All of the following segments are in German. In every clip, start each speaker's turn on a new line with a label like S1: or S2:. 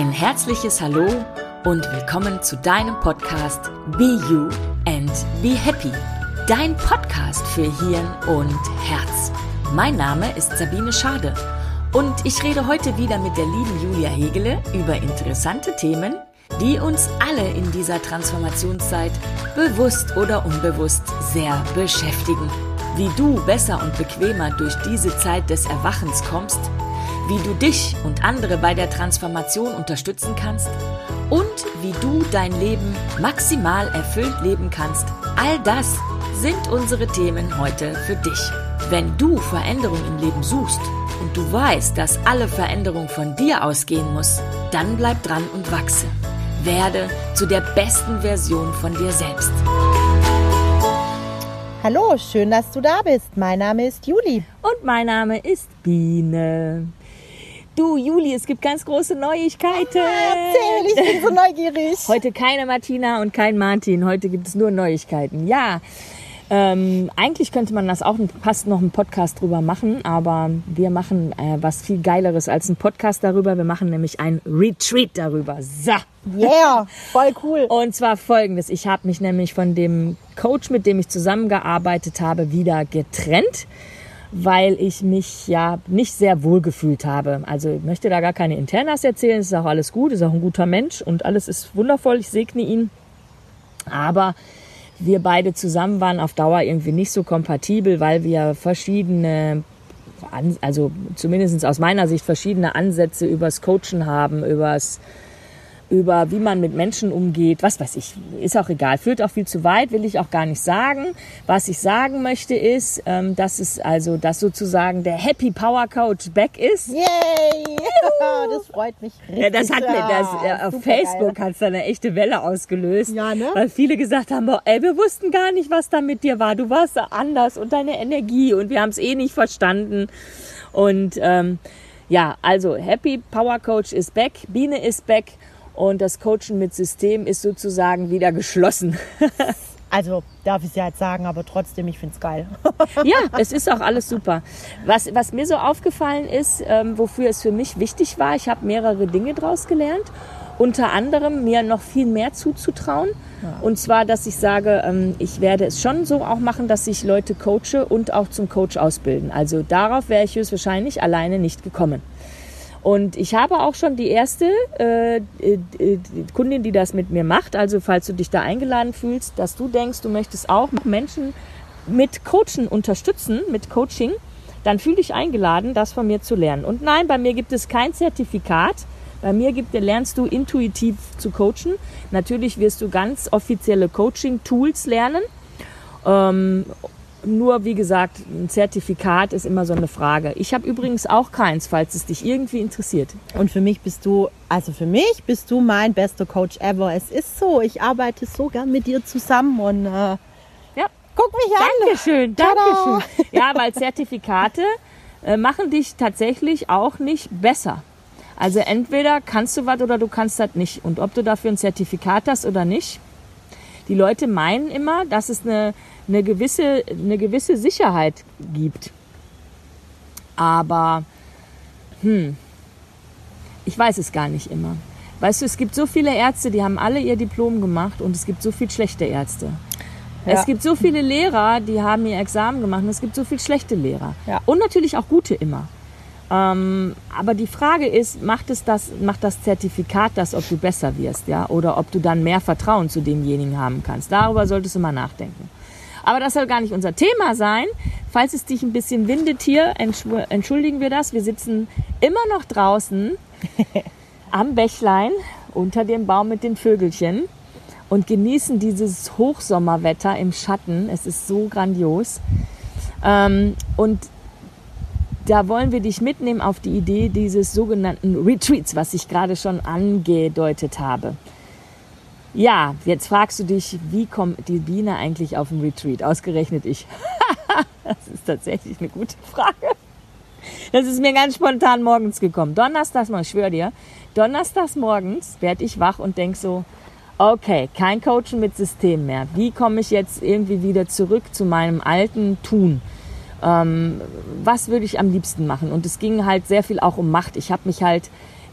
S1: Ein herzliches Hallo und willkommen zu deinem Podcast Be You and Be Happy. Dein Podcast für Hirn und Herz. Mein Name ist Sabine Schade und ich rede heute wieder mit der lieben Julia Hegele über interessante Themen, die uns alle in dieser Transformationszeit bewusst oder unbewusst sehr beschäftigen. Wie du besser und bequemer durch diese Zeit des Erwachens kommst, wie du dich und andere bei der Transformation unterstützen kannst und wie du dein Leben maximal erfüllt leben kannst. All das sind unsere Themen heute für dich. Wenn du Veränderung im Leben suchst und du weißt, dass alle Veränderung von dir ausgehen muss, dann bleib dran und wachse. Werde zu der besten Version von dir selbst.
S2: Hallo, schön, dass du da bist. Mein Name ist Juli.
S3: Und mein Name ist Biene. Du, Juli, es gibt ganz große Neuigkeiten.
S2: Erzähl, ich bin so neugierig.
S3: Heute keine Martina und kein Martin. Heute gibt es nur Neuigkeiten. Ja, ähm, eigentlich könnte man das auch fast noch einen Podcast drüber machen, aber wir machen äh, was viel Geileres als einen Podcast darüber. Wir machen nämlich ein Retreat darüber. So.
S2: Yeah, voll cool.
S3: Und zwar folgendes. Ich habe mich nämlich von dem Coach, mit dem ich zusammengearbeitet habe, wieder getrennt weil ich mich ja nicht sehr wohl gefühlt habe. Also ich möchte da gar keine Internas erzählen, es ist auch alles gut, ist auch ein guter Mensch und alles ist wundervoll, ich segne ihn. Aber wir beide zusammen waren auf Dauer irgendwie nicht so kompatibel, weil wir verschiedene, also zumindest aus meiner Sicht verschiedene Ansätze übers Coachen haben, übers über wie man mit Menschen umgeht, was weiß ich, ist auch egal, führt auch viel zu weit, will ich auch gar nicht sagen. Was ich sagen möchte ist, ähm, dass es also, dass sozusagen der Happy Power Coach back ist.
S2: Yay! das freut mich richtig.
S3: Ja, das hat mir das, ja, auf Facebook hat es eine echte Welle ausgelöst.
S2: Ja, ne?
S3: Weil viele gesagt haben, boah, ey, wir wussten gar nicht, was da mit dir war. Du warst anders und deine Energie und wir haben es eh nicht verstanden. Und ähm, ja, also Happy Power Coach ist back, Biene ist back und das Coachen mit System ist sozusagen wieder geschlossen.
S2: Also darf ich es ja jetzt sagen, aber trotzdem, ich finde es geil.
S3: ja, es ist auch alles super. Was, was mir so aufgefallen ist, ähm, wofür es für mich wichtig war, ich habe mehrere Dinge daraus gelernt. Unter anderem mir noch viel mehr zuzutrauen. Ja. Und zwar, dass ich sage, ähm, ich werde es schon so auch machen, dass ich Leute coache und auch zum Coach ausbilden. Also darauf wäre ich höchstwahrscheinlich alleine nicht gekommen. Und ich habe auch schon die erste äh, äh, Kundin, die das mit mir macht. Also falls du dich da eingeladen fühlst, dass du denkst, du möchtest auch Menschen mit Coachen unterstützen, mit Coaching, dann fühl dich eingeladen, das von mir zu lernen. Und nein, bei mir gibt es kein Zertifikat. Bei mir gibt, lernst du intuitiv zu coachen. Natürlich wirst du ganz offizielle Coaching-Tools lernen. Ähm, nur wie gesagt, ein Zertifikat ist immer so eine Frage. Ich habe übrigens auch keins, falls es dich irgendwie interessiert.
S2: Und für mich bist du, also für mich bist du mein bester Coach ever. Es ist so, ich arbeite so gern mit dir zusammen und äh, ja, guck mich an.
S3: Dankeschön, Dankeschön. Ja, weil Zertifikate äh, machen dich tatsächlich auch nicht besser. Also entweder kannst du was oder du kannst das nicht. Und ob du dafür ein Zertifikat hast oder nicht, die Leute meinen immer, dass es eine eine gewisse, eine gewisse Sicherheit gibt. Aber, hm, ich weiß es gar nicht immer. Weißt du, es gibt so viele Ärzte, die haben alle ihr Diplom gemacht und es gibt so viele schlechte Ärzte. Ja. Es gibt so viele Lehrer, die haben ihr Examen gemacht und es gibt so viele schlechte Lehrer. Ja. Und natürlich auch gute immer. Ähm, aber die Frage ist, macht es das, macht das Zertifikat das, ob du besser wirst, ja? Oder ob du dann mehr Vertrauen zu demjenigen haben kannst? Darüber solltest du mal nachdenken. Aber das soll gar nicht unser Thema sein. Falls es dich ein bisschen windet hier, entschuldigen wir das. Wir sitzen immer noch draußen am Bächlein unter dem Baum mit den Vögelchen und genießen dieses Hochsommerwetter im Schatten. Es ist so grandios. Ähm, und da wollen wir dich mitnehmen auf die Idee dieses sogenannten Retreats, was ich gerade schon angedeutet habe. Ja, jetzt fragst du dich, wie kommt die Biene eigentlich auf den Retreat? Ausgerechnet ich. das ist tatsächlich eine gute Frage. Das ist mir ganz spontan morgens gekommen. Donnerstags, ich schwöre dir, donnerstags morgens werde ich wach und denke so, okay, kein Coachen mit System mehr. Wie komme ich jetzt irgendwie wieder zurück zu meinem alten Tun? Ähm, was würde ich am liebsten machen? Und es ging halt sehr viel auch um Macht. Ich habe mich halt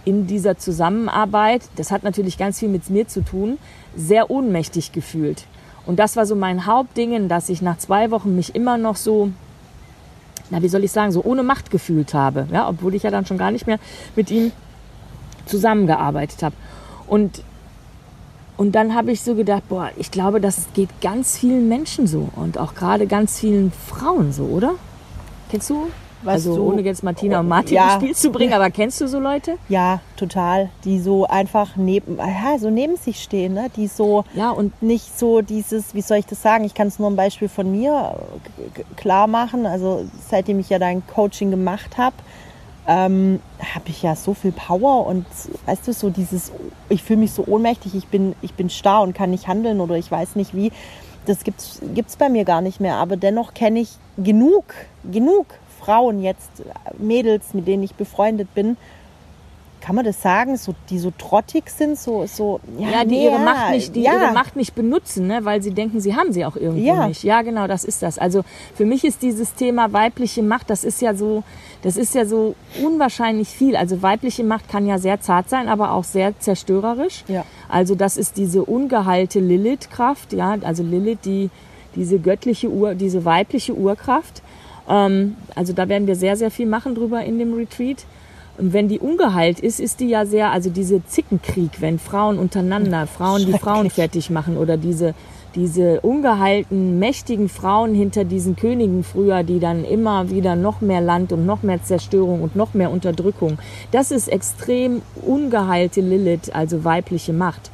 S3: in dieser Zusammenarbeit, das hat natürlich ganz viel mit mir zu tun, sehr ohnmächtig gefühlt. Und das war so mein Hauptding, dass ich nach zwei Wochen mich immer noch so, na wie soll ich sagen, so ohne Macht gefühlt habe. Ja, obwohl ich ja dann schon gar nicht mehr mit ihm zusammengearbeitet habe. Und, und dann habe ich so gedacht, boah, ich glaube, das geht ganz vielen Menschen so und auch gerade ganz vielen Frauen so, oder? Kennst du
S2: Weißt
S3: also
S2: du,
S3: ohne jetzt Martina und Martin
S2: ja.
S3: ins Spiel zu bringen, aber kennst du so Leute?
S2: Ja, total. Die so einfach neben, ja, so neben sich stehen, ne? Die so
S3: Ja, und
S2: nicht so dieses, wie soll ich das sagen? Ich kann es nur ein Beispiel von mir äh, klar machen. Also seitdem ich ja dein Coaching gemacht habe, ähm, habe ich ja so viel Power und weißt du, so dieses, ich fühle mich so ohnmächtig, ich bin, ich bin starr und kann nicht handeln oder ich weiß nicht wie. Das gibt's, gibt's bei mir gar nicht mehr. Aber dennoch kenne ich genug, genug Frauen jetzt, Mädels, mit denen ich befreundet bin, kann man das sagen, so, die so trottig sind, so, so
S3: ja, die
S2: nee,
S3: ihre
S2: ja,
S3: Macht nicht, die
S2: ja.
S3: ihre Macht nicht benutzen, ne, weil sie denken, sie haben sie auch irgendwo
S2: Ja.
S3: nicht. Ja, genau, das ist das. Also für mich ist dieses Thema weibliche Macht, das ist ja so, das ist ja so unwahrscheinlich viel. Also weibliche Macht kann ja sehr zart sein, aber auch sehr zerstörerisch.
S2: Ja.
S3: Also das ist diese ungeheilte Lilith-Kraft, ja, also Lilith, die diese göttliche Ur, diese weibliche Urkraft. Ähm, also da werden wir sehr, sehr viel machen drüber in dem Retreat. Und wenn die ungeheilt ist, ist die ja sehr, also diese Zickenkrieg, wenn Frauen untereinander, Frauen die Frauen fertig machen oder diese, diese ungeheilten, mächtigen Frauen hinter diesen Königen früher, die dann immer wieder noch mehr Land und noch mehr Zerstörung und noch mehr Unterdrückung. Das ist extrem ungeheilte Lilith, also weibliche Macht.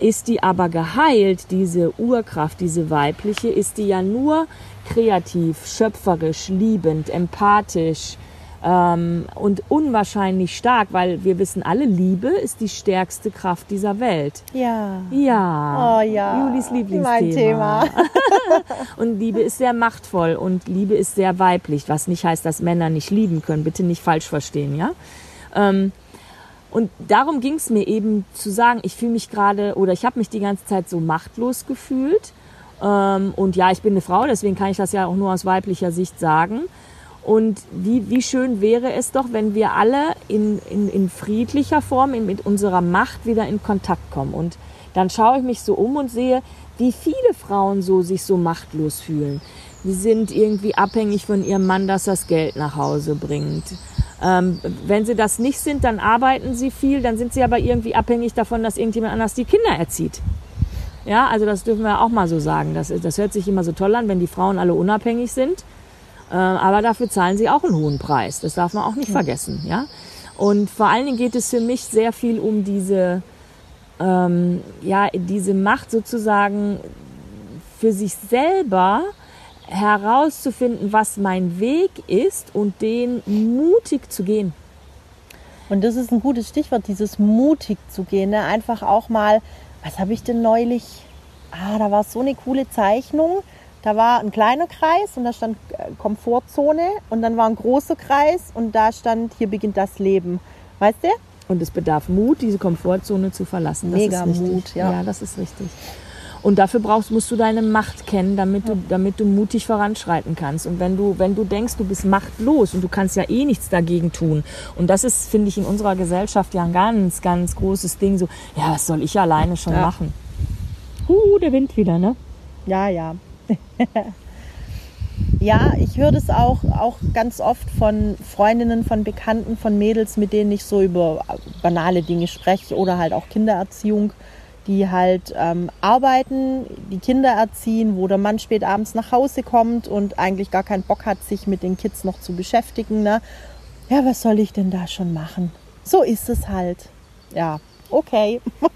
S3: Ist die aber geheilt, diese Urkraft, diese weibliche, ist die ja nur kreativ, schöpferisch, liebend, empathisch ähm, und unwahrscheinlich stark, weil wir wissen alle, Liebe ist die stärkste Kraft dieser Welt.
S2: Ja.
S3: Ja.
S2: Oh ja.
S3: Julis Lieblingsthema.
S2: Mein Thema.
S3: Und Liebe ist sehr machtvoll und Liebe ist sehr weiblich, was nicht heißt, dass Männer nicht lieben können. Bitte nicht falsch verstehen, ja? Ähm, und darum ging es mir eben zu sagen, ich fühle mich gerade oder ich habe mich die ganze Zeit so machtlos gefühlt. Ähm, und ja, ich bin eine Frau, deswegen kann ich das ja auch nur aus weiblicher Sicht sagen. Und wie, wie schön wäre es doch, wenn wir alle in, in, in friedlicher Form in, mit unserer Macht wieder in Kontakt kommen. Und dann schaue ich mich so um und sehe, wie viele Frauen so sich so machtlos fühlen. Die sind irgendwie abhängig von ihrem Mann, dass das Geld nach Hause bringt. Ähm, wenn sie das nicht sind, dann arbeiten sie viel, dann sind sie aber irgendwie abhängig davon, dass irgendjemand anders die Kinder erzieht. Ja, also das dürfen wir auch mal so sagen. Das, das hört sich immer so toll an, wenn die Frauen alle unabhängig sind. Äh, aber dafür zahlen sie auch einen hohen Preis. Das darf man auch nicht vergessen. Ja? Und vor allen Dingen geht es für mich sehr viel um diese, ähm, ja, diese Macht sozusagen für sich selber herauszufinden, was mein Weg ist und den mutig zu gehen.
S2: Und das ist ein gutes Stichwort, dieses mutig zu gehen. Ne? Einfach auch mal, was habe ich denn neulich? Ah, da war so eine coole Zeichnung. Da war ein kleiner Kreis und da stand äh, Komfortzone und dann war ein großer Kreis und da stand, hier beginnt das Leben. Weißt du?
S3: Und es bedarf Mut, diese Komfortzone zu verlassen. Das
S2: Mega. Mut, ja.
S3: Ja, das ist richtig. Und dafür brauchst, musst du deine Macht kennen, damit du, damit du mutig voranschreiten kannst. Und wenn du, wenn du denkst, du bist machtlos und du kannst ja eh nichts dagegen tun. Und das ist, finde ich, in unserer Gesellschaft ja ein ganz, ganz großes Ding. So, ja, was soll ich alleine schon
S2: Ja.
S3: machen? Uh, der Wind wieder, ne?
S2: Ja, ja. ja, ich höre das auch, auch ganz oft von Freundinnen, von Bekannten, von Mädels, mit denen ich so über banale Dinge spreche oder halt auch Kindererziehung, die halt ähm, arbeiten, die Kinder erziehen, wo der Mann spät abends nach Hause kommt und eigentlich gar keinen Bock hat, sich mit den Kids noch zu beschäftigen. Ne? Ja, was soll ich denn da schon machen? So ist es halt. Ja, okay.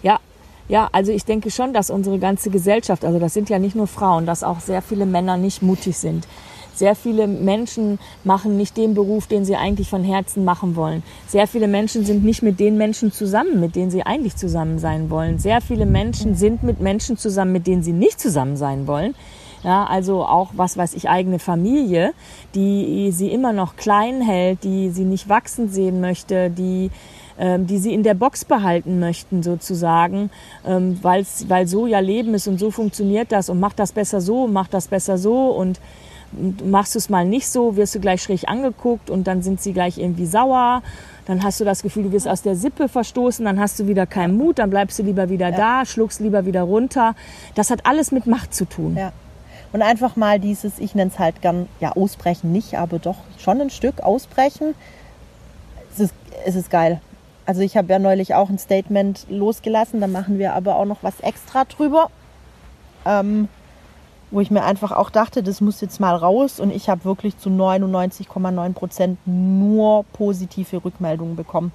S3: Ja, ja, also ich denke schon, dass unsere ganze Gesellschaft, also das sind ja nicht nur Frauen, dass auch sehr viele Männer nicht mutig sind. Sehr viele Menschen machen nicht den Beruf, den sie eigentlich von Herzen machen wollen. Sehr viele Menschen sind nicht mit den Menschen zusammen, mit denen sie eigentlich zusammen sein wollen. Sehr viele Menschen sind mit Menschen zusammen, mit denen sie nicht zusammen sein wollen. Ja, also auch, was weiß ich, eigene Familie, die sie immer noch klein hält, die sie nicht wachsen sehen möchte, die ähm, die sie in der Box behalten möchten sozusagen, ähm, weil's, weil so ja Leben ist und so funktioniert das und macht das besser so, macht das besser so und Machst du es mal nicht so, wirst du gleich schräg angeguckt und dann sind sie gleich irgendwie sauer. Dann hast du das Gefühl, du wirst aus der Sippe verstoßen, dann hast du wieder keinen Mut, dann bleibst du lieber wieder da, schluckst lieber wieder runter. Das hat alles mit Macht zu tun.
S2: Ja. Und einfach mal dieses, ich nenne es halt gern, ja, ausbrechen nicht, aber doch schon ein Stück ausbrechen. Es ist, es ist geil. Also ich habe ja neulich auch ein Statement losgelassen, da machen wir aber auch noch was extra drüber. Ähm, wo ich mir einfach auch dachte, das muss jetzt mal raus und ich habe wirklich zu 99,9 Prozent nur positive Rückmeldungen bekommen,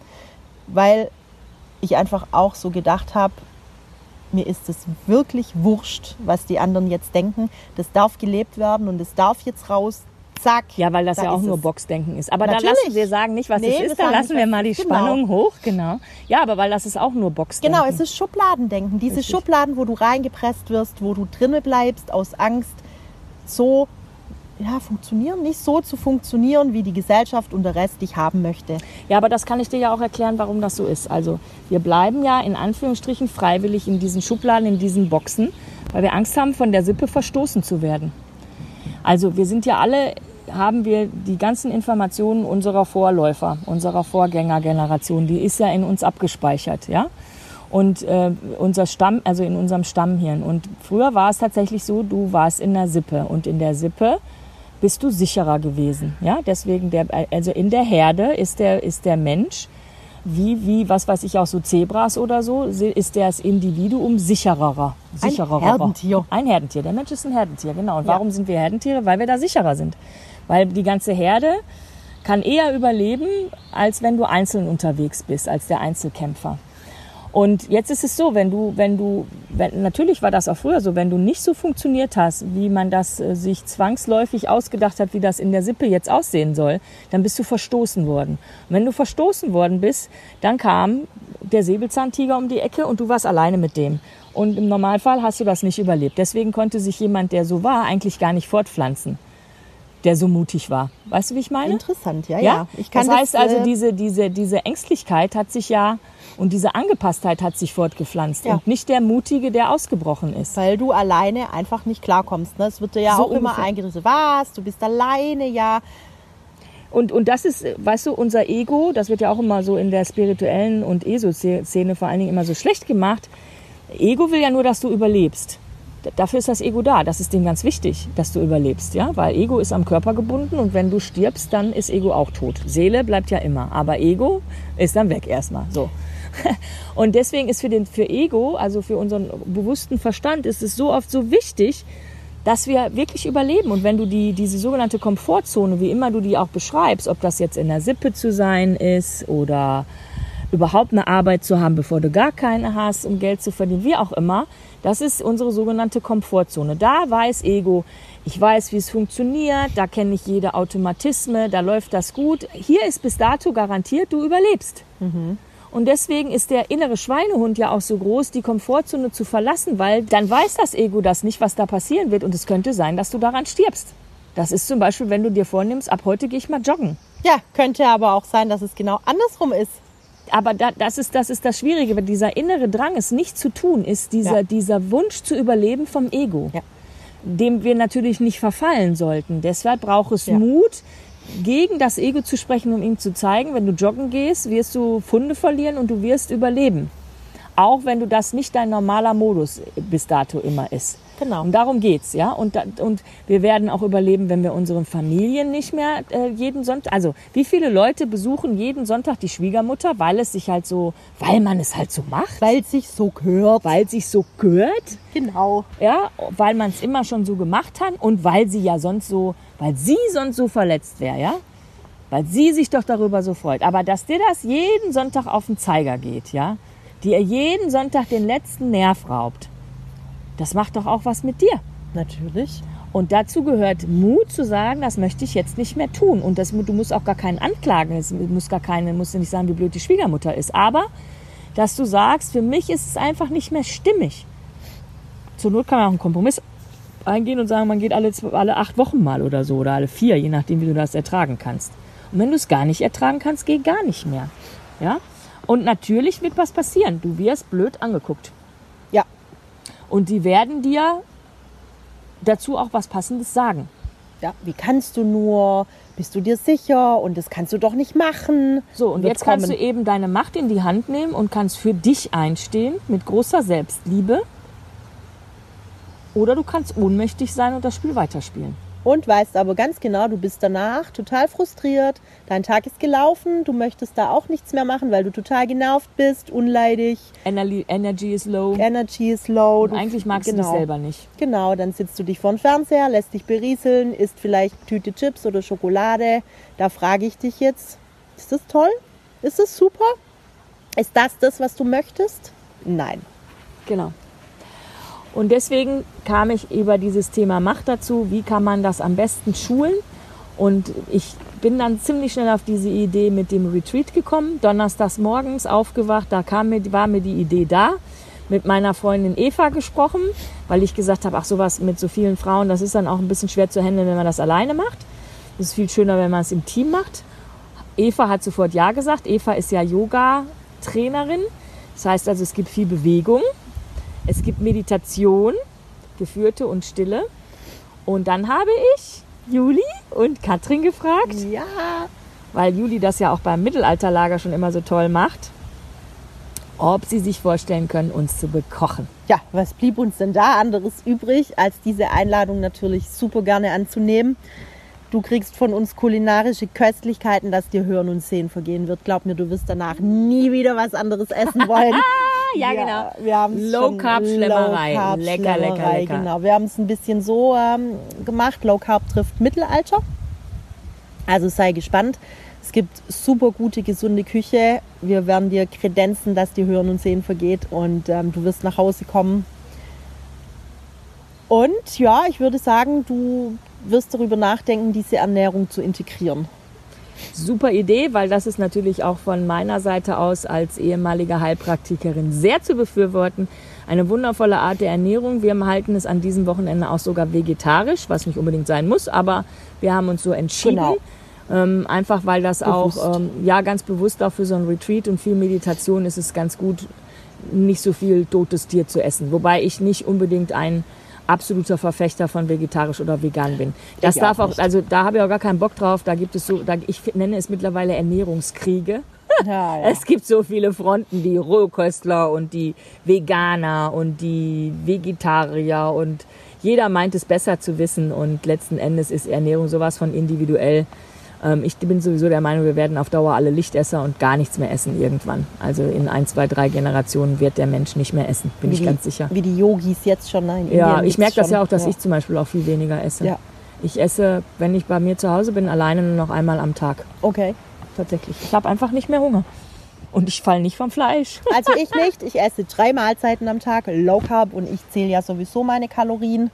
S2: weil ich einfach auch so gedacht habe, mir ist es wirklich wurscht, was die anderen jetzt denken. Das darf gelebt werden und es darf jetzt raus. Zack.
S3: Ja, weil das
S2: da
S3: ja auch nur
S2: es.
S3: Boxdenken ist. Aber
S2: Natürlich.
S3: da lassen wir sagen nicht, was
S2: Nee,
S3: es ist. Da lassen wir mal die.
S2: Genau.
S3: Spannung hoch, genau. Ja, aber weil das ist auch nur Boxdenken.
S2: Genau, es ist Schubladendenken. Diese
S3: Richtig.
S2: Schubladen, wo du reingepresst wirst, wo du drinne bleibst aus Angst, so ja, funktionieren, nicht so zu funktionieren, wie die Gesellschaft und der Rest dich haben möchte.
S3: Ja, aber das kann ich dir ja auch erklären, warum das so ist. Also wir bleiben ja in Anführungsstrichen freiwillig in diesen Schubladen, in diesen Boxen, weil wir Angst haben, von der Sippe verstoßen zu werden. Also wir sind ja alle, haben wir die ganzen Informationen unserer Vorläufer, unserer Vorgängergeneration, die ist ja in uns abgespeichert, ja. Und äh, unser Stamm, also in unserem Stammhirn. Und früher war es tatsächlich so, du warst in der Sippe und in der Sippe bist du sicherer gewesen. Ja, deswegen der, also in der Herde ist der, ist der Mensch, wie, wie, was weiß ich auch, so Zebras oder so, ist das Individuum sicherer. sicherer
S2: Herdentier.
S3: Ein Herdentier. Der Mensch ist ein Herdentier, genau. Und warum sind wir Herdentiere? Weil wir da sicherer sind. Weil die ganze Herde kann eher überleben, als wenn du einzeln unterwegs bist, als der Einzelkämpfer. Und jetzt ist es so, wenn du, wenn du, wenn, natürlich war das auch früher so, wenn du nicht so funktioniert hast, wie man das äh, sich zwangsläufig ausgedacht hat, wie das in der Sippe jetzt aussehen soll, dann bist du verstoßen worden. Und wenn du verstoßen worden bist, dann kam der Säbelzahntiger um die Ecke und du warst alleine mit dem. Und im Normalfall hast du das nicht überlebt. Deswegen konnte sich jemand, der so war, eigentlich gar nicht fortpflanzen, der so mutig war. Weißt du, wie ich meine?
S2: Interessant, ja, ja. Ich kann
S3: das heißt also,
S2: äh,
S3: diese, diese, diese Ängstlichkeit hat sich ja und diese Angepasstheit hat sich fortgepflanzt
S2: Ja.
S3: und nicht der Mutige, der ausgebrochen ist.
S2: weil du alleine einfach nicht klarkommst. Ne? Es wird dir ja
S3: So
S2: auch immer eingerissen. Was? Du bist alleine, ja.
S3: Und, und das ist, weißt du, unser Ego, das wird ja auch immer so in der spirituellen und ESO-Szene vor allen Dingen immer so schlecht gemacht. Ego will ja nur, dass du überlebst. Dafür ist das Ego da. Das ist dem ganz wichtig, dass du überlebst, ja, weil Ego ist am Körper gebunden und wenn du stirbst, dann ist Ego auch tot. Seele bleibt ja immer, aber Ego ist dann weg erstmal. So. Und deswegen ist für den für Ego, also für unseren bewussten Verstand, ist es so oft so wichtig, dass wir wirklich überleben. Und wenn du die, diese sogenannte Komfortzone, wie immer du die auch beschreibst, ob das jetzt in der Sippe zu sein ist oder überhaupt eine Arbeit zu haben, bevor du gar keine hast, um Geld zu verdienen, wie auch immer, das ist unsere sogenannte Komfortzone. Da weiß Ego, ich weiß, wie es funktioniert, da kenne ich jede Automatisme, da läuft das gut. Hier ist bis dato garantiert, du überlebst. Und deswegen ist der innere Schweinehund ja auch so groß, die Komfortzone zu verlassen, weil dann weiß das Ego das nicht, was da passieren wird. Und es könnte sein, dass du daran stirbst. Das ist zum Beispiel, wenn du dir vornimmst, ab heute gehe ich mal joggen.
S2: Ja, könnte aber auch sein, dass es genau andersrum ist.
S3: Aber da, das, ist, das ist das Schwierige, weil dieser innere Drang, es nicht zu tun, ist dieser,
S2: Ja.
S3: dieser Wunsch zu überleben vom Ego,
S2: Ja.
S3: dem wir natürlich nicht verfallen sollten. Deshalb braucht es
S2: Ja.
S3: Mut, gegen das Ego zu sprechen, um ihm zu zeigen, wenn du joggen gehst, wirst du Funde verlieren und du wirst überleben. Auch wenn du das nicht dein normaler Modus bis dato immer ist.
S2: Genau.
S3: Und darum geht's, ja. Und, und wir werden auch überleben, wenn wir unseren Familien nicht mehr äh, jeden Sonntag. Also wie viele Leute besuchen jeden Sonntag die Schwiegermutter, weil es sich halt so, weil man es halt so macht,
S2: Weil es sich so gehört.
S3: weil es sich so gehört,
S2: Genau.
S3: ja, weil man es immer schon so gemacht hat und weil sie ja sonst so, weil sie sonst so verletzt wäre, ja. Weil sie sich doch darüber so freut. Aber dass dir das jeden Sonntag auf den Zeiger geht, ja, die ihr jeden Sonntag den letzten Nerv raubt, das macht doch auch was mit dir.
S2: Natürlich.
S3: Und dazu gehört Mut zu sagen, das möchte ich jetzt nicht mehr tun. Und das, du musst auch gar keinen anklagen. Es muss gar keine, musst du nicht sagen, wie blöd die Schwiegermutter ist. Aber, dass du sagst, für mich ist es einfach nicht mehr stimmig. Zur Not kann man auch einen Kompromiss eingehen und sagen, man geht alle, alle acht Wochen mal oder so oder alle vier, je nachdem, wie du das ertragen kannst. Und wenn du es gar nicht ertragen kannst, geh gar nicht mehr. Ja? Und natürlich wird was passieren. Du wirst blöd angeguckt. Und die werden dir dazu auch was Passendes sagen.
S2: Ja, wie kannst du nur? Bist du dir sicher? Und das kannst du doch nicht machen.
S3: So, und jetzt kannst
S2: kommen.
S3: du eben deine Macht in die Hand nehmen und kannst für dich einstehen mit großer Selbstliebe. Oder du kannst ohnmächtig sein und das Spiel weiterspielen.
S2: Und weißt aber ganz genau, du bist danach total frustriert, dein Tag ist gelaufen, du möchtest da auch nichts mehr machen, weil du total genervt bist, unleidig,
S3: Energy, Energy is low.
S2: Energy is low.
S3: Und
S2: du-
S3: eigentlich magst du
S2: genau.
S3: dich selber nicht.
S2: Genau, dann sitzt du dich vor den Fernseher, lässt dich berieseln, isst vielleicht Tüte Chips oder Schokolade. Da frage ich dich jetzt, ist das toll? Ist das super? Ist das das, was du möchtest? Nein.
S3: Genau. Und deswegen kam ich über dieses Thema Macht dazu, wie kann man das am besten schulen. Und ich bin dann ziemlich schnell auf diese Idee mit dem Retreat gekommen. Donnerstags morgens aufgewacht, da kam mir, war mir die Idee da. Mit meiner Freundin Eva gesprochen, weil ich gesagt habe, ach sowas mit so vielen Frauen, das ist dann auch ein bisschen schwer zu handeln, wenn man das alleine macht. Es ist viel schöner, wenn man es im Team macht. Eva hat sofort Ja gesagt. Eva ist ja Yoga-Trainerin. Das heißt also, es gibt viel Bewegung. Es gibt Meditation, geführte und stille. Und dann habe ich Juli und Katrin gefragt,
S2: Ja.
S3: weil Juli das ja auch beim Mittelalterlager schon immer so toll macht, ob sie sich vorstellen können, uns zu bekochen.
S2: Ja, was blieb uns denn da anderes übrig, als diese Einladung natürlich super gerne anzunehmen? Du kriegst von uns kulinarische Köstlichkeiten, dass dir Hören und Sehen vergehen wird. Glaub mir, du wirst danach nie wieder was anderes essen wollen.
S3: Ja, genau.
S2: Wir
S3: Low Carb Schlemmerei.
S2: Low Carb
S3: Lecker, lecker, lecker.
S2: Genau. Wir haben es ein bisschen so ähm, gemacht. Low Carb trifft Mittelalter. Also sei gespannt. Es gibt super gute, gesunde Küche. Wir werden dir kredenzen, dass dir Hören und Sehen vergeht und ähm, du wirst nach Hause kommen. Und ja, ich würde sagen, du wirst darüber nachdenken, diese Ernährung zu integrieren.
S3: Super Idee, weil das ist natürlich auch von meiner Seite aus als ehemalige Heilpraktikerin sehr zu befürworten. Eine wundervolle Art der Ernährung. Wir halten es an diesem Wochenende auch sogar vegetarisch, was nicht unbedingt sein muss, aber wir haben uns so entschieden.
S2: Genau.
S3: Ähm, einfach weil das
S2: Bewusst.
S3: auch, ähm, ja, ganz bewusst auch für so ein Retreat und viel Meditation ist es ganz gut, nicht so viel totes Tier zu essen. Wobei ich nicht unbedingt ein absoluter Verfechter von vegetarisch oder vegan bin. Das
S2: Ich
S3: darf
S2: auch
S3: auch, also da habe ich auch gar keinen Bock drauf. Da gibt es so, da, ich nenne es mittlerweile Ernährungskriege.
S2: Ja,
S3: Es gibt so viele Fronten, die Rohköstler und die Veganer und die Vegetarier und jeder meint es besser zu wissen und letzten Endes ist Ernährung sowas von individuell. Ähm, ich bin sowieso der Meinung, wir werden auf Dauer alle Lichtesser und gar nichts mehr essen irgendwann. Also in ein, zwei, drei Generationen wird der Mensch nicht mehr essen, bin
S2: Wie
S3: ich
S2: die-
S3: ganz sicher.
S2: Wie die Yogis jetzt schon. Nein, in
S3: Ja, ich merke das ja auch, dass
S2: Ja.
S3: ich zum Beispiel auch viel weniger esse.
S2: Ja.
S3: Ich esse, wenn ich bei mir zu Hause bin, alleine nur noch einmal am Tag.
S2: Okay.
S3: Tatsächlich. Ich habe einfach nicht mehr Hunger. Und ich falle nicht vom Fleisch.
S2: Also ich nicht. Ich esse drei Mahlzeiten am Tag, Low Carb und ich zähle ja sowieso meine Kalorien.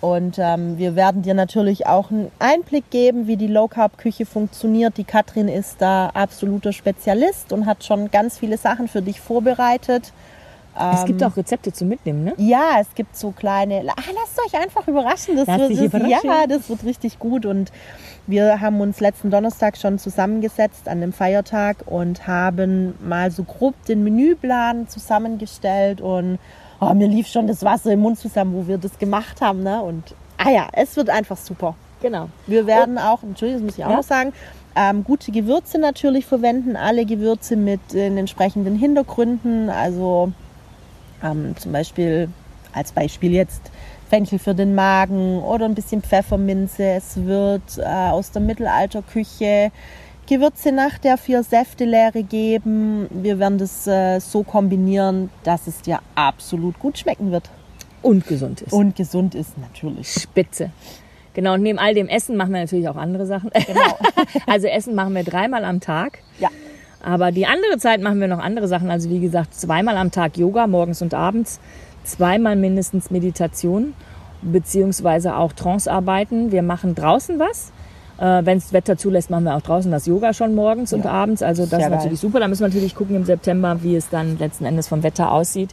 S2: Und ähm, wir werden dir natürlich auch einen Einblick geben, wie die Low Carb Küche funktioniert. Die Katrin ist da absoluter Spezialist und hat schon ganz viele Sachen für dich vorbereitet.
S3: es gibt auch Rezepte zum Mitnehmen, ne?
S2: Ja, es gibt so kleine. Ah, lasst euch einfach überraschen. Das
S3: Lass
S2: wird, das,
S3: überraschen.
S2: Ja, das wird richtig gut. Und wir haben uns letzten Donnerstag schon zusammengesetzt an dem Feiertag und haben mal so grob den Menüplan zusammengestellt. Und oh, mir lief schon das Wasser im Mund zusammen, wo wir das gemacht haben. Ne? Und ah ja, es wird einfach super.
S3: Genau.
S2: Wir werden auch, Entschuldigung, das muss ich auch
S3: Ja.
S2: noch sagen, ähm, gute Gewürze natürlich verwenden. Alle Gewürze mit den entsprechenden Hintergründen. Also ähm, zum Beispiel, als Beispiel jetzt Fenchel für den Magen oder ein bisschen Pfefferminze. Es wird äh, aus der Mittelalterküche Gewürze nach der vier Säftelehre geben. Wir werden das äh, so kombinieren, dass es dir absolut gut schmecken wird.
S3: Und gesund ist.
S2: Und gesund ist natürlich.
S3: Spitze. Genau, und neben all dem Essen machen wir natürlich auch andere Sachen.
S2: Genau.
S3: also Essen machen wir dreimal am Tag.
S2: Ja.
S3: Aber die andere Zeit machen wir noch andere Sachen. Also wie gesagt, zweimal am Tag Yoga, morgens und abends. Zweimal mindestens Meditation, beziehungsweise auch Trance-Arbeiten. Wir machen draußen was. Äh, Wenn das Wetter zulässt, machen wir auch draußen das Yoga schon morgens und
S2: Ja.
S3: abends. Also das
S2: Sehr
S3: ist
S2: geil.
S3: natürlich super. Da müssen wir natürlich gucken im September, wie es dann letzten Endes vom Wetter aussieht.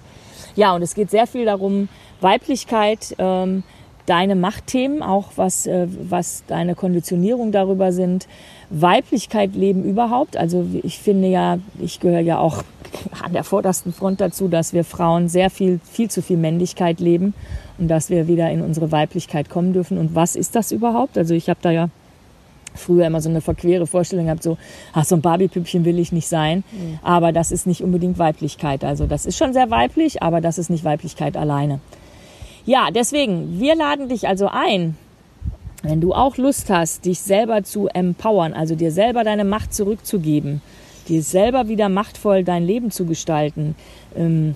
S3: Ja, und es geht sehr viel darum, Weiblichkeit, ähm, deine Machtthemen, auch was, äh, was deine Konditionierung darüber sind, Weiblichkeit leben überhaupt. Also ich finde ja, ich gehöre ja auch an der vordersten Front dazu, dass wir Frauen sehr viel, viel zu viel Männlichkeit leben und dass wir wieder in unsere Weiblichkeit kommen dürfen. Und was ist das überhaupt? Also ich habe da ja früher immer so eine verquere Vorstellung gehabt, so, ach, so ein Barbie-Püppchen will ich nicht sein. Mhm. Aber das ist nicht unbedingt Weiblichkeit. Also das ist schon sehr weiblich, aber das ist nicht Weiblichkeit alleine. Ja, deswegen, wir laden dich also ein, wenn du auch Lust hast, dich selber zu empowern, also dir selber deine Macht zurückzugeben, dir selber wieder machtvoll dein Leben zu gestalten, ähm,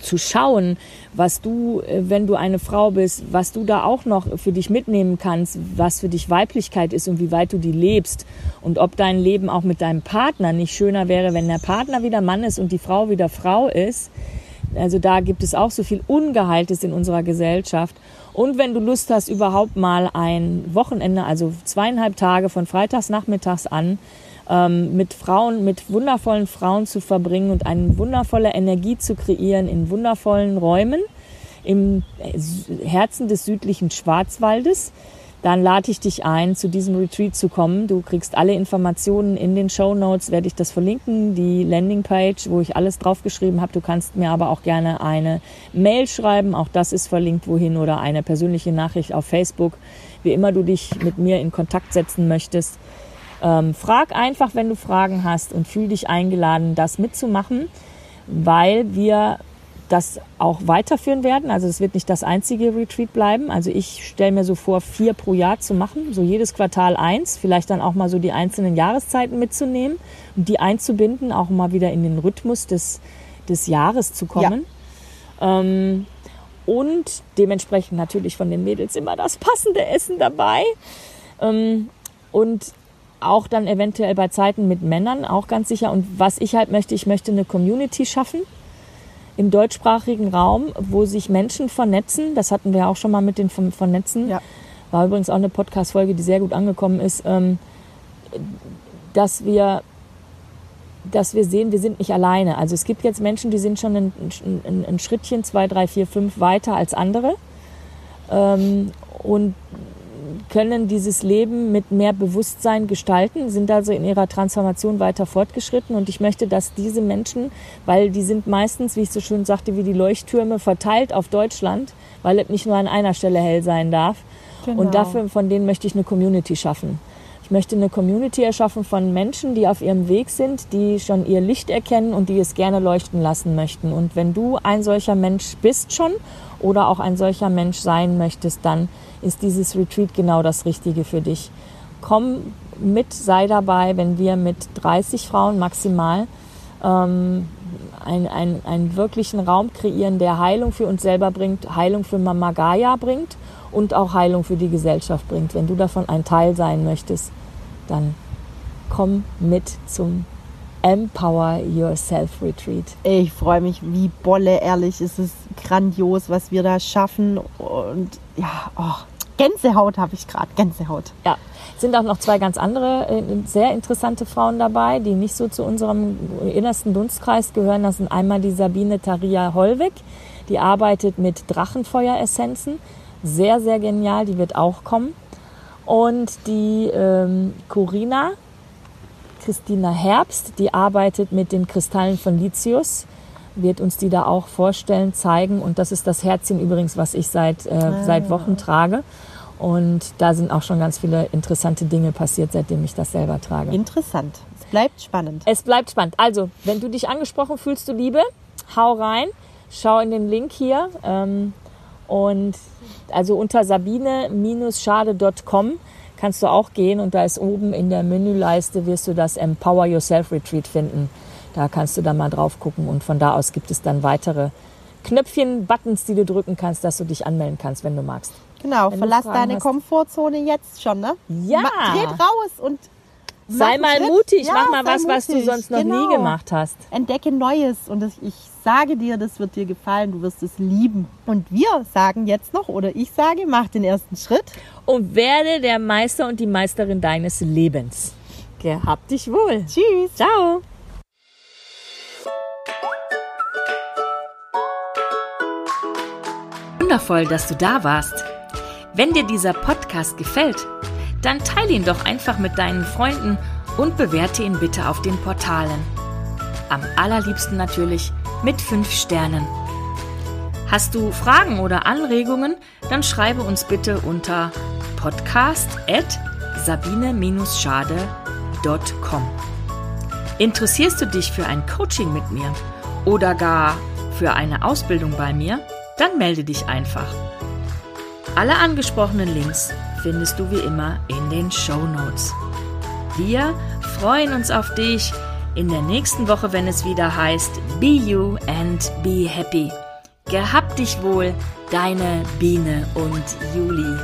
S3: zu schauen, was du, äh, wenn du eine Frau bist, was du da auch noch für dich mitnehmen kannst, was für dich Weiblichkeit ist und wie weit du die lebst und ob dein Leben auch mit deinem Partner nicht schöner wäre, wenn der Partner wieder Mann ist und die Frau wieder Frau ist. Also da gibt es auch so viel Ungeheiltes in unserer Gesellschaft. Und wenn du Lust hast, überhaupt mal ein Wochenende, also zweieinhalb Tage von freitags nachmittags an, ähm, mit Frauen, mit wundervollen Frauen zu verbringen und eine wundervolle Energie zu kreieren in wundervollen Räumen im Herzen des südlichen Schwarzwaldes dann lade ich dich ein, zu diesem Retreat zu kommen. Du kriegst alle Informationen in den Show Notes, werde ich das verlinken, die Landingpage, wo ich alles draufgeschrieben habe. Du kannst mir aber auch gerne eine Mail schreiben, auch das ist verlinkt wohin oder eine persönliche Nachricht auf Facebook, wie immer du dich mit mir in Kontakt setzen möchtest. Ähm, frag einfach, wenn du Fragen hast und fühl dich eingeladen, das mitzumachen, weil wir das auch weiterführen werden. Also es wird nicht das einzige Retreat bleiben. Also ich stelle mir so vor, vier pro Jahr zu machen, so jedes Quartal eins, vielleicht dann auch mal so die einzelnen Jahreszeiten mitzunehmen und die einzubinden, auch mal wieder in den Rhythmus des, des Jahres zu kommen. Ja. Ähm, und dementsprechend natürlich von den Mädels immer das passende Essen dabei. Ähm, und auch dann eventuell bei Zeiten mit Männern, auch ganz sicher. Und was ich halt möchte, ich möchte eine Community schaffen im deutschsprachigen Raum, wo sich Menschen vernetzen. Das hatten wir auch schon mal mit den Vernetzen. Ja. War übrigens auch eine Podcast-Folge, die sehr gut angekommen ist, ähm, dass wir dass wir sehen, wir sind nicht alleine. Also es gibt jetzt Menschen, die sind schon ein, ein, ein Schrittchen, zwei, drei, vier, fünf weiter als andere. Ähm, und können dieses Leben mit mehr Bewusstsein gestalten, sind also in ihrer Transformation weiter fortgeschritten. Und ich möchte, dass diese Menschen, weil die sind meistens, wie ich so schön sagte, wie die Leuchttürme verteilt auf Deutschland, weil es nicht nur an einer Stelle hell sein darf. Genau. Und dafür, von denen möchte ich eine Community schaffen. Möchte eine Community erschaffen von Menschen, die auf ihrem Weg sind, die schon ihr Licht erkennen und die es gerne leuchten lassen möchten. Und wenn du ein solcher Mensch bist schon oder auch ein solcher Mensch sein möchtest, dann ist dieses Retreat genau das Richtige für dich. Komm mit, sei dabei, wenn wir mit 30 Frauen maximal ähm, ein, ein, einen wirklichen Raum kreieren, der Heilung für uns selber bringt, Heilung für Mama Gaia bringt und auch Heilung für die Gesellschaft bringt. Wenn du davon ein Teil sein möchtest, dann komm mit zum Empower Yourself Retreat.
S2: Ich freue mich wie Bolle, ehrlich. Es ist grandios, was wir da schaffen. Und ja, oh, Gänsehaut habe ich gerade, Gänsehaut.
S3: Ja, sind auch noch zwei ganz andere, äh, sehr interessante Frauen dabei, die nicht so zu unserem innersten Dunstkreis gehören. Das sind einmal die Sabine Taria Hollweg, die arbeitet mit Drachenfeueressenzen. Sehr, sehr genial, die wird auch kommen. Und die ähm, Corina, Christina Herbst, die arbeitet mit den Kristallen von Lithius wird uns die da auch vorstellen, zeigen. Und das ist das Herzchen übrigens, was ich seit, äh, ah. seit Wochen trage. Und da sind auch schon ganz viele interessante Dinge passiert, seitdem ich das selber trage.
S2: Interessant. Es bleibt spannend.
S3: Es bleibt spannend. Also, wenn du dich angesprochen fühlst, du Liebe, hau rein, schau in den Link hier. Ähm, und also unter sabine-schade.com kannst du auch gehen und da ist oben in der Menüleiste wirst du das Empower Yourself Retreat finden. Da kannst du dann mal drauf gucken und von da aus gibt es dann weitere Knöpfchen, Buttons, die du drücken kannst, dass du dich anmelden kannst, wenn du magst.
S2: Genau, wenn verlass deine hast. Komfortzone jetzt schon, ne?
S3: Ja.
S2: Ma Geht raus und
S3: sei mal Schritt. mutig, ja, mach mal was, mutig. was du sonst noch genau. nie gemacht hast.
S2: Entdecke Neues und ich sage dir, das wird dir gefallen, du wirst es lieben. Und wir sagen jetzt noch, oder ich sage, mach den ersten Schritt.
S3: Und werde der Meister und die Meisterin deines Lebens. Gehabt dich wohl.
S2: Tschüss.
S3: Ciao. Wundervoll, dass du da warst. Wenn dir dieser Podcast gefällt, dann teile ihn doch einfach mit deinen Freunden und bewerte ihn bitte auf den Portalen. am allerliebsten natürlich mit 5 Sternen. Hast du Fragen oder Anregungen, dann schreibe uns bitte unter podcast.sabine-schade.com. Interessierst du dich für ein Coaching mit mir oder gar für eine Ausbildung bei mir? Dann melde dich einfach. Alle angesprochenen Links findest du wie immer in den Show Notes. Wir freuen uns auf dich in der nächsten Woche, wenn es wieder heißt Be You and Be Happy. Gehabt dich wohl, deine Biene und Juli.